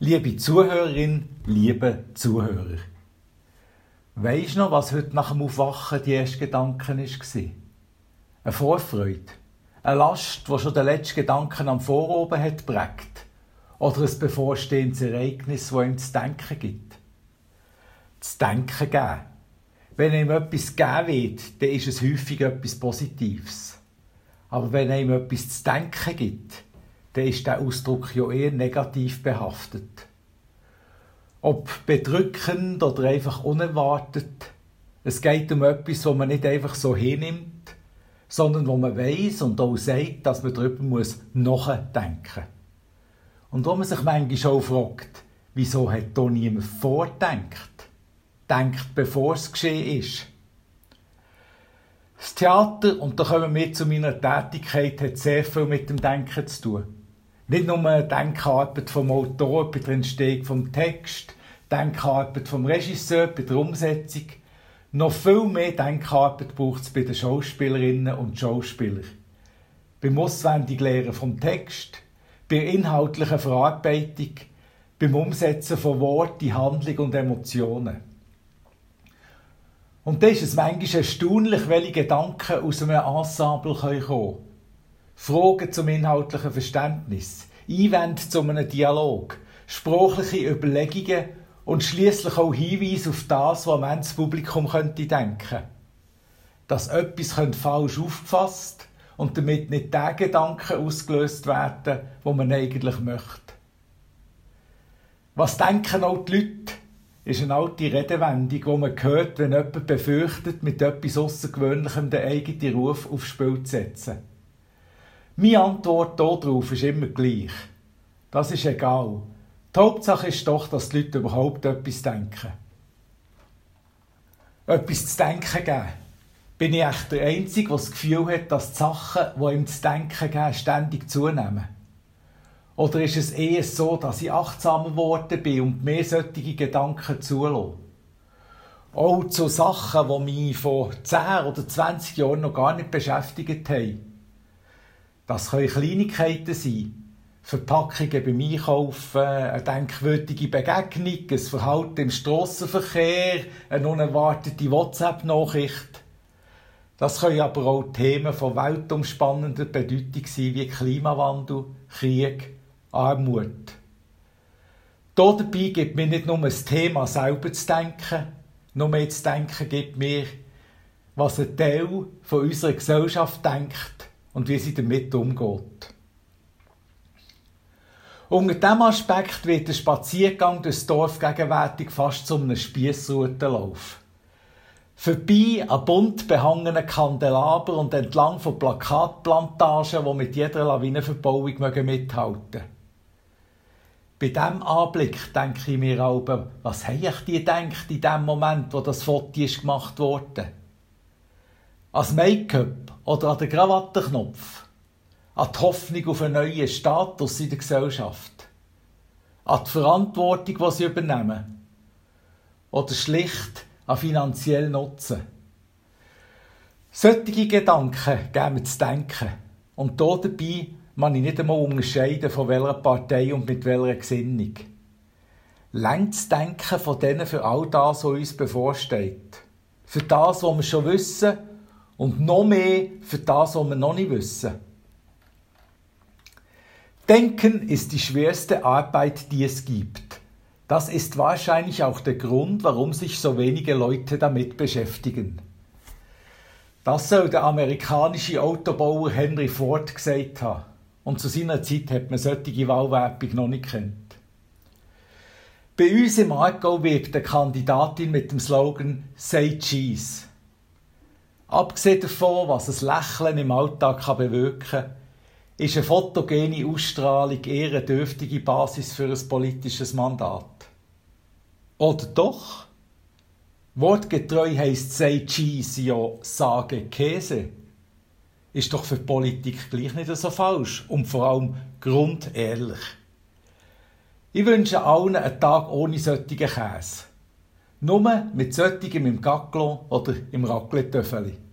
Liebe Zuhörerin, liebe Zuhörer. Weisst du noch, was heute nach dem Aufwachen die ersten Gedanken war? Eine Vorfreude. Eine Last, die schon den letzten Gedanken am Voroben hat prägt. Oder ein bevorstehendes Ereignis, das ihm zu denken gibt. Zu denken geben. Wenn ihm etwas gegeben wird, dann ist es häufig etwas Positives. Aber wenn ihm etwas zu denken gibt, dann ist der Ausdruck ja eher negativ behaftet. Ob bedrückend oder einfach unerwartet, es geht um etwas, wo man nicht einfach so hinnimmt, sondern wo man weiß und auch sagt, dass man darüber muss nachdenken. Und wo man sich manchmal auch fragt, wieso hat da niemand vordenkt, denkt, bevor es geschehen ist. Das Theater, und da kommen wir zu meiner Tätigkeit, hat sehr viel mit dem Denken zu tun. Nicht nur Denkarbeit vom Autor bei der Entstehung vom Text, Denkarbeit vom Regisseur bei der Umsetzung, noch viel mehr Denkarbeit braucht es bei den Schauspielerinnen und Schauspielern. Beim Auswendiglehren vom Text, bei inhaltlicher Verarbeitung, beim Umsetzen von Worten, Handlung und Emotionen. Und da ist es manchmal erstaunlich, welche Gedanken aus einem Ensemble kommen können. Fragen zum inhaltlichen Verständnis, Einwände zu einem Dialog, sprachliche Überlegungen und schließlich auch Hinweise auf das, was man das Publikum könnte denken. Dass etwas falsch aufgefasst und damit nicht der Gedanke ausgelöst werden, wo man eigentlich möchte. Was denken auch die Leute? ist eine alte Redewendung, die man hört, wenn jemand befürchtet, mit etwas Außergewöhnlichem den eigenen Ruf aufs Spiel zu setzen. Meine Antwort darauf ist immer gleich. Das ist egal. Die Hauptsache ist doch, dass die Leute überhaupt etwas denken. Etwas zu denken geben. Bin ich echt der Einzige, der das Gefühl hat, dass die Sachen, die ihm zu denken geben, ständig zunehmen? Oder ist es eher so, dass ich achtsamer geworden bin und mehr solche Gedanken zulasse? Auch zu Sachen, die mich vor 10 oder 20 Jahren noch gar nicht beschäftigt haben. Das können Kleinigkeiten sein. Verpackungen beim Einkaufen, eine denkwürdige Begegnung, ein Verhalten im Strassenverkehr, eine unerwartete WhatsApp-Nachricht. Das können aber auch Themen von weltumspannender Bedeutung sein, wie Klimawandel, Krieg, Armut. Dabei gibt mir nicht nur das Thema selber zu denken, nur mehr zu denken gibt mir, was ein Teil von unserer Gesellschaft denkt und wie sie damit umgeht. Unter diesem Aspekt wird der Spaziergang durchs Dorf gegenwärtig fast zu einem Spiessroutenlauf. Vorbei an bunt behangenen Kandelaber und entlang von Plakatplantagen, die mit jeder Lawinenverbauung mithalten Bei diesem Anblick denke ich mir aber, was habe ich die gedacht in dem Moment, wo das Foto gemacht wurde? Als Make-up oder an den Krawattenknopf, an die Hoffnung auf einen neuen Status in der Gesellschaft, an die Verantwortung, die sie übernehmen, oder schlicht an finanziellen Nutzen. Solche Gedanken geben mir zu denken. Und dabei man ich nicht einmal unterscheiden, von welcher Partei und mit welcher Gesinnung. Längt das Denken von denen für all das, was uns bevorsteht. Für das, was wir schon wissen und noch mehr für das, was wir noch nicht wissen. Denken ist die schwerste Arbeit, die es gibt. Das ist wahrscheinlich auch der Grund, warum sich so wenige Leute damit beschäftigen. Das soll der amerikanische Autobauer Henry Ford gesagt haben. Und zu seiner Zeit hat man solche Wahlwerbung noch nicht kennt. Bei uns im Aargau wirbt eine Kandidatin mit dem Slogan Say Cheese. Abgesehen davon, was ein Lächeln im Alltag kann bewirken kann, ist eine fotogene Ausstrahlung eher eine dürftige Basis für ein politisches Mandat. Oder doch? Wortgetreu heisst «Say Cheese» ja «Sage Käse». Ist doch für die Politik gleich nicht so falsch und vor allem grundehrlich. Ich wünsche allen einen Tag ohne solchen Käse. Nur mit solchen im Gacklo oder im Raclette-Töffeli.